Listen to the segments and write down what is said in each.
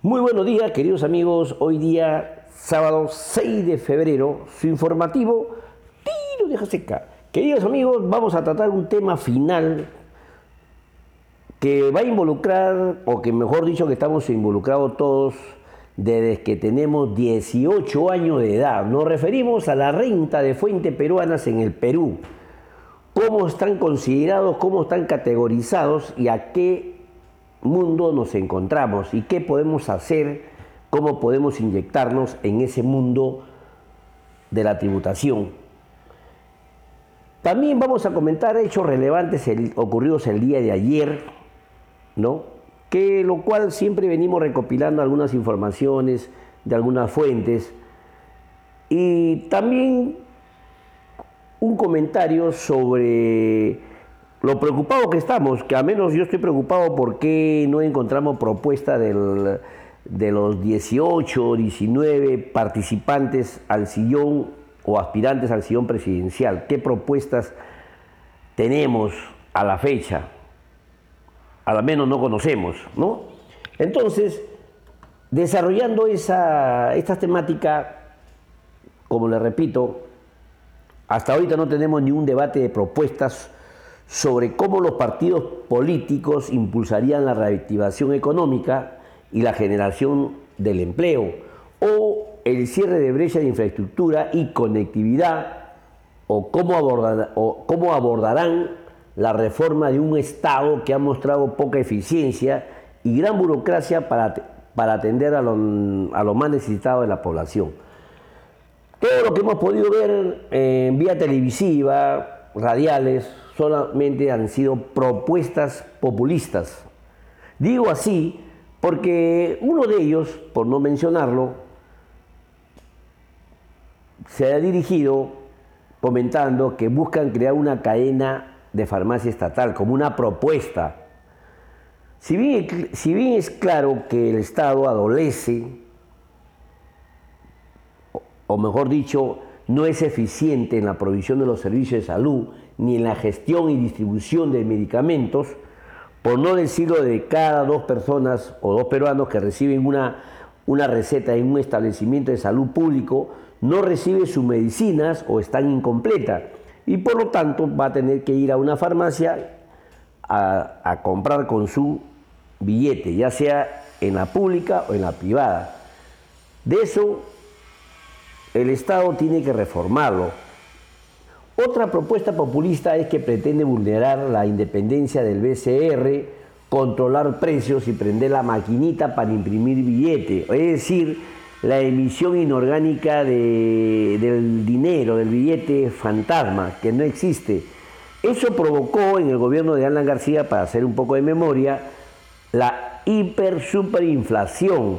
Muy buenos días, queridos amigos. Hoy día, sábado 6 de febrero, su informativo Tiro de Seca. Queridos amigos, vamos a tratar un tema final que va a involucrar, o que mejor dicho que estamos involucrados todos desde que tenemos 18 años de edad. Nos referimos a la renta de fuentes peruanas en el Perú. Cómo están considerados, cómo están categorizados y a qué mundo nos encontramos y qué podemos hacer, cómo podemos inyectarnos en ese mundo de la tributación. También vamos a comentar hechos relevantes ocurridos el día de ayer, ¿no? Que lo cual siempre venimos recopilando algunas informaciones de algunas fuentes y también un comentario sobre lo preocupado que estamos, que al menos yo estoy preocupado porque no encontramos propuesta de los 18, 19 participantes al sillón o aspirantes al sillón presidencial. ¿Qué propuestas tenemos a la fecha? Al menos no conocemos, ¿no? Entonces, desarrollando esa, esta temática, como le repito, hasta ahorita no tenemos ni un debate de propuestas sobre cómo los partidos políticos impulsarían la reactivación económica y la generación del empleo, o el cierre de brecha de infraestructura y conectividad, o cómo, cómo abordarán la reforma de un Estado que ha mostrado poca eficiencia y gran burocracia para, para atender a lo, a lo más necesitado de la población. Todo lo que hemos podido ver en vía televisiva, radiales, solamente han sido propuestas populistas. Digo así porque uno de ellos, por no mencionarlo, se ha dirigido comentando que buscan crear una cadena de farmacia estatal como una propuesta. Si bien, es claro que el Estado adolece, o mejor dicho, no es eficiente en la provisión de los servicios de salud ni en la gestión y distribución de medicamentos, por no decirlo de cada dos personas o dos peruanos que reciben una, una receta en un establecimiento de salud público, no recibe sus medicinas o están incompletas y por lo tanto va a tener que ir a una farmacia a, a comprar con su billete, ya sea en la pública o en la privada. De eso el Estado tiene que reformarlo otra propuesta populista es que pretende vulnerar la independencia del BCR, controlar precios y prender la maquinita para imprimir billete, es decir, la emisión inorgánica del dinero, del billete fantasma, que no existe. Eso provocó en el gobierno de Alan García, para hacer un poco de memoria, la hiper superinflación,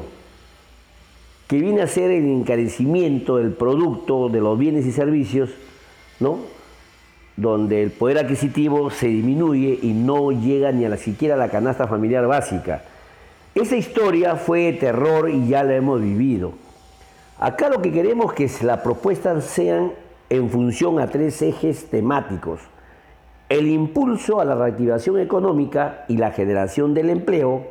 que viene a ser el encarecimiento del producto, de los bienes y servicios, ¿no? donde el poder adquisitivo se disminuye y no llega ni a la, siquiera a la canasta familiar básica. Esa historia fue terror y ya la hemos vivido. Acá lo que queremos es que las propuestas sean en función a tres ejes temáticos. El impulso a la reactivación económica y la generación del empleo.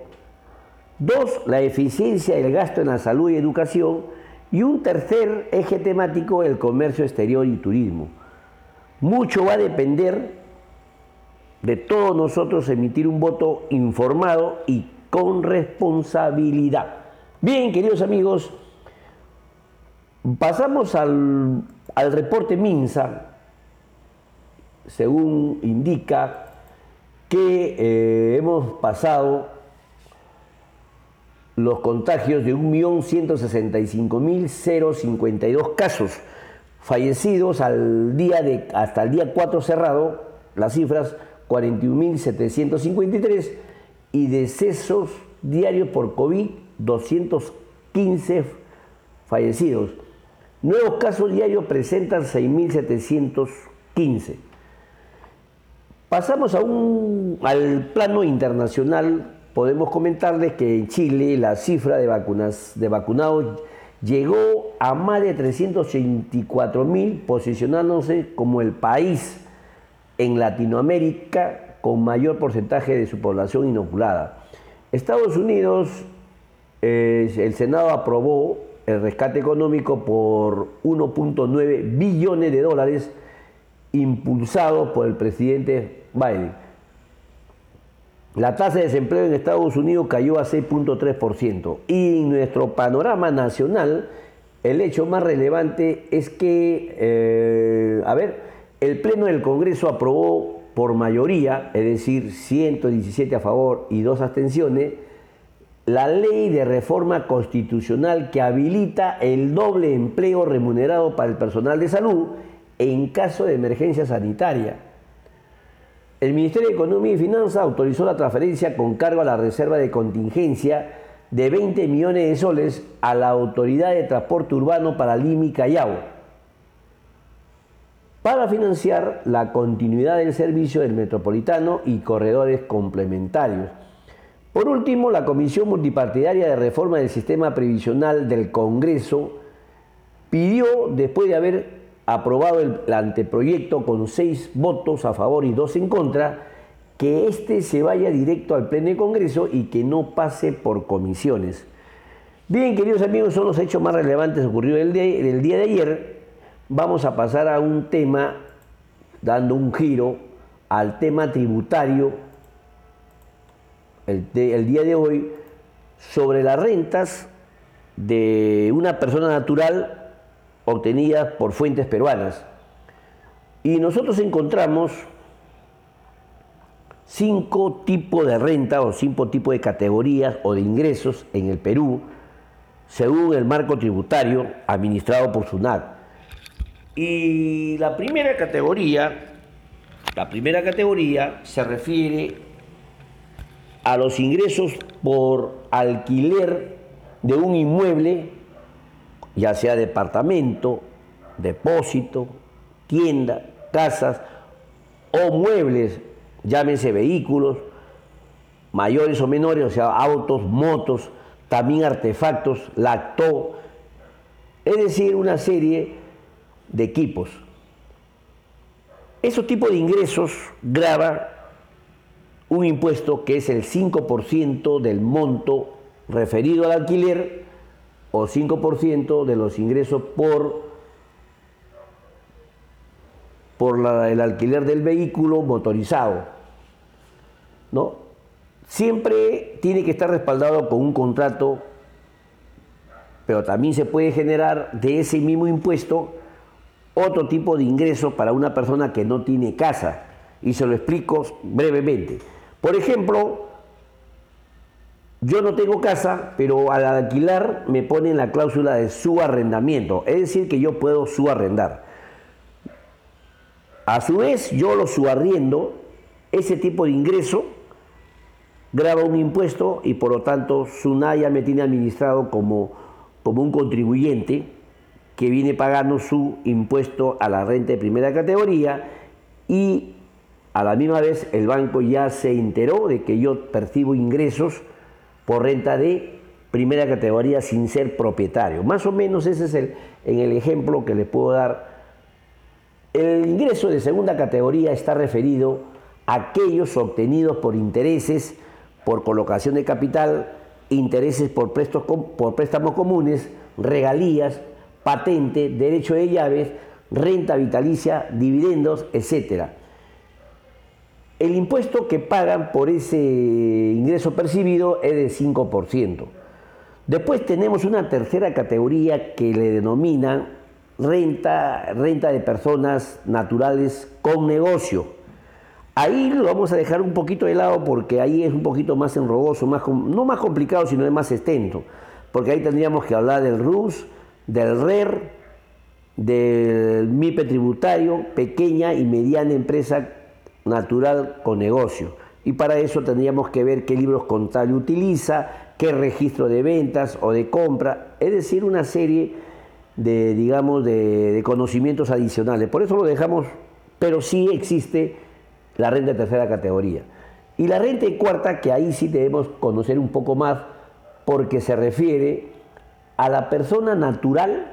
Dos, la eficiencia del gasto en la salud y educación. Y un tercer eje temático, el comercio exterior y turismo. Mucho va a depender de todos nosotros emitir un voto informado y con responsabilidad. Bien, queridos amigos, pasamos al, reporte MINSA, según indica que eh, hemos pasado los contagios de 1.165.052 casos Fallecidos al día de, hasta el día 4 cerrado, las cifras 41.753 y decesos diarios por COVID 215 fallecidos. Nuevos casos diarios presentan 6.715. Pasamos a un, al plano internacional. Podemos comentarles que en Chile la cifra de, vacunas, de vacunados llegó a más de 384 mil, posicionándose como el país en Latinoamérica con mayor porcentaje de su población inoculada. Estados Unidos el Senado aprobó el rescate económico por 1.9 billones de dólares impulsado por el presidente Biden. La tasa de desempleo en Estados Unidos cayó a 6.3% y en nuestro panorama nacional el hecho más relevante es que, eh, a ver, el Pleno del Congreso aprobó por mayoría, es decir, 117 a favor y dos abstenciones, la ley de reforma constitucional que habilita el doble empleo remunerado para el personal de salud en caso de emergencia sanitaria. El Ministerio de Economía y Finanzas autorizó la transferencia con cargo a la reserva de contingencia de 20 millones de soles a la Autoridad de Transporte Urbano para Lima y Callao para financiar la continuidad del servicio del metropolitano y corredores complementarios. Por último, la Comisión Multipartidaria de Reforma del Sistema Previsional del Congreso pidió, después de haber aprobado el, anteproyecto con seis votos a favor y dos en contra, que éste se vaya directo al Pleno de Congreso y que no pase por comisiones. Bien, queridos amigos, son los hechos más relevantes ocurridos el el día de ayer. Vamos a pasar a un tema, dando un giro al tema tributario, el, el día de hoy, sobre las rentas de una persona natural obtenidas por fuentes peruanas. Y nosotros encontramos cinco tipos de renta o cinco tipos de categorías o de ingresos en el Perú, según el marco tributario administrado por SUNAT. Y la primera categoría, la primera categoría se refiere a los ingresos por alquiler de un inmueble ya sea departamento, depósito, tienda, casas o muebles, llámense vehículos, mayores o menores, o sea, autos, motos, también artefactos, lactó, es decir, una serie de equipos. Esos tipos de ingresos graba un impuesto que es el 5% del monto referido al alquiler o 5% de los ingresos por, por el alquiler del vehículo motorizado. ¿no? Siempre tiene que estar respaldado con un contrato, pero también se puede generar de ese mismo impuesto otro tipo de ingreso para una persona que no tiene casa. Y se lo explico brevemente. Por ejemplo, yo no tengo casa, pero al alquilar me ponen la cláusula de su arrendamiento, es decir, que yo puedo subarrendar. A su vez, yo lo subarriendo, ese tipo de ingreso graba un impuesto y por lo tanto Sunaya me tiene administrado como, como un contribuyente que viene pagando su impuesto a la renta de primera categoría y a la misma vez el banco ya se enteró de que yo percibo ingresos por renta de primera categoría sin ser propietario. Más o menos ese es el, en el ejemplo que le puedo dar. El ingreso de segunda categoría está referido a aquellos obtenidos por intereses, por colocación de capital, intereses por, préstamos comunes, regalías, patente, derecho de llaves, renta vitalicia, dividendos, etcétera el impuesto que pagan por ese ingreso percibido es de 5%. Después tenemos una tercera categoría que le denominan renta, renta de personas naturales con negocio. Ahí lo vamos a dejar un poquito de lado porque ahí es un poquito más enrogoso, más, no más complicado, sino es más extenso. Porque ahí tendríamos que hablar del RUS, del RER, del MIPE tributario, pequeña y mediana empresa natural con negocio. Y para eso tendríamos que ver qué libros contables utiliza, qué registro de ventas o de compra, es decir, una serie de, digamos, de, conocimientos adicionales. Por eso lo dejamos, pero sí existe la renta de tercera categoría. Y la renta de cuarta, que ahí sí debemos conocer un poco más, porque se refiere a la persona natural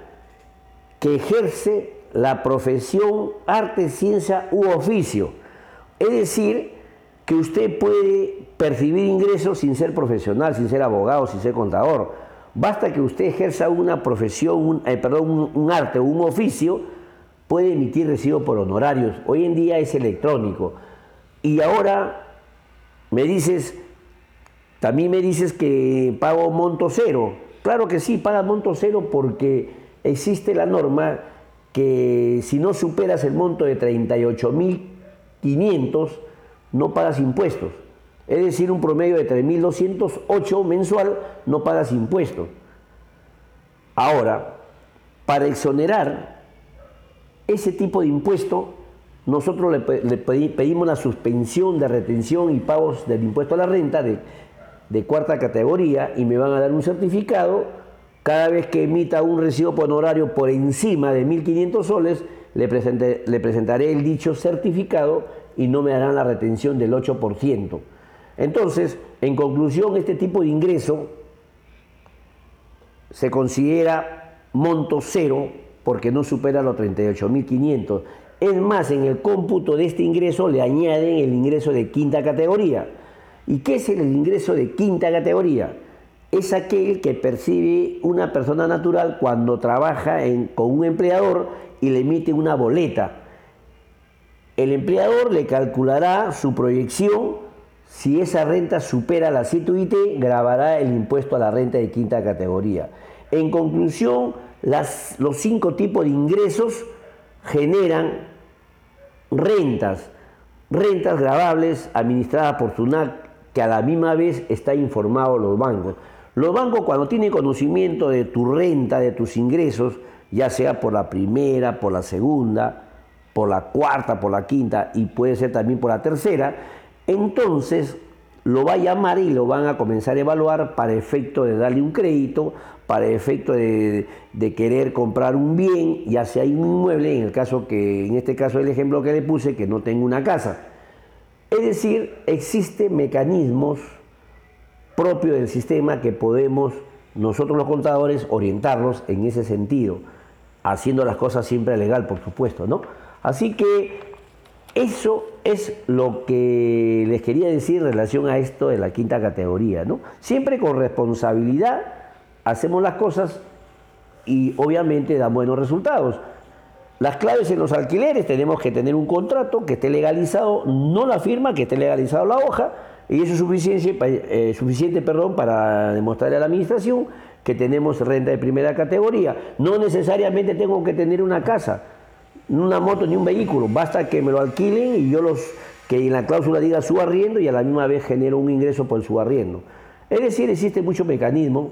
que ejerce la profesión, arte, ciencia u oficio es decir, que usted puede percibir ingresos sin ser profesional, sin ser abogado, sin ser contador. Basta que usted ejerza una profesión, un, eh, perdón, un, arte o un oficio, puede emitir recibo por honorarios. Hoy en día es electrónico. Y ahora me dices, también me dices que pago monto cero. Claro que sí, paga monto cero porque existe la norma que si no superas el monto de 38.500, no pagas impuestos. Es decir, un promedio de 3.208 mensual no pagas impuestos. Ahora, para exonerar ese tipo de impuesto, nosotros le, pedimos la suspensión de retención y pagos del impuesto a la renta de, cuarta categoría y me van a dar un certificado. Cada vez que emita un recibo por honorario por encima de 1.500 soles, le, le presentaré el dicho certificado y no me darán la retención del 8%. Entonces, en conclusión, este tipo de ingreso se considera monto cero porque no supera los 38.500. Es más, en el cómputo de este ingreso le añaden el ingreso de quinta categoría. ¿Y qué es el ingreso de quinta categoría? Es aquel que percibe una persona natural cuando trabaja con un empleador y le emite una boleta el empleador le calculará su proyección. Si esa renta supera la CITUIT, grabará el impuesto a la renta de quinta categoría. En conclusión, los cinco tipos de ingresos generan rentas, rentas grabables administradas por SUNAC, que a la misma vez está informado los bancos. Los bancos cuando tienen conocimiento de tu renta, de tus ingresos, ya sea por la primera, por la segunda, por la cuarta, por la quinta y puede ser también por la tercera, entonces lo va a llamar y lo van a comenzar a evaluar para efecto de darle un crédito, para efecto de, querer comprar un bien, ya sea un inmueble, en el caso que, en este caso el ejemplo que le puse, que no tengo una casa. Es decir, existen mecanismos propios del sistema que podemos nosotros los contadores orientarlos en ese sentido, haciendo las cosas siempre legal, por supuesto, ¿no? Así que eso es lo que les quería decir en relación a esto de la quinta categoría, ¿no? Siempre con responsabilidad hacemos las cosas y obviamente dan buenos resultados. Las claves en los alquileres tenemos que tener un contrato que esté legalizado, no la firma, que esté legalizado la hoja, y eso es suficiente, eh, suficiente perdón, para demostrarle a la administración que tenemos renta de primera categoría. No necesariamente tengo que tener una casa una moto ni un vehículo, basta que me lo alquilen y yo los que en la cláusula diga su arriendo y a la misma vez genero un ingreso por su arriendo. Es decir, existe muchos mecanismos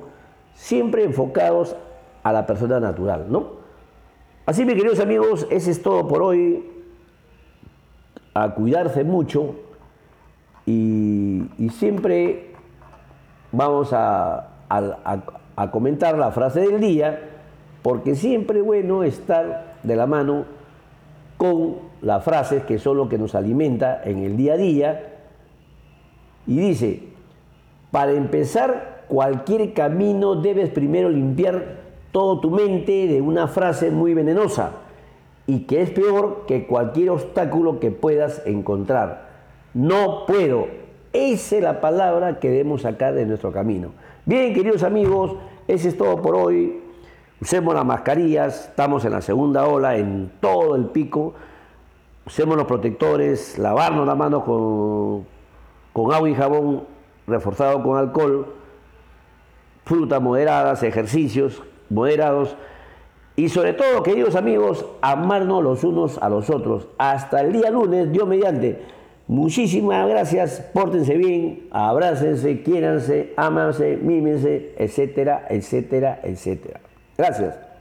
siempre enfocados a la persona natural, ¿no? Así, mis queridos amigos, ese es todo por hoy. A cuidarse mucho y, siempre vamos a comentar la frase del día, porque siempre es bueno estar de la mano con las frases que son lo que nos alimenta en el día a día. Y dice, para empezar cualquier camino debes primero limpiar toda tu mente de una frase muy venenosa y que es peor que cualquier obstáculo que puedas encontrar. No puedo. Esa es la palabra que debemos sacar de nuestro camino. Bien, queridos amigos, ese es todo por hoy. Usemos las mascarillas, estamos en la segunda ola, en todo el pico. Usemos los protectores, lavarnos las manos con, con agua y jabón reforzado con alcohol, frutas moderadas, ejercicios moderados y sobre todo, queridos amigos, amarnos los unos a los otros. Hasta el día lunes, Dios mediante. Muchísimas gracias, pórtense bien, abrácense, quiéranse, ámanse, mímense, etcétera, etcétera, etcétera. Gracias.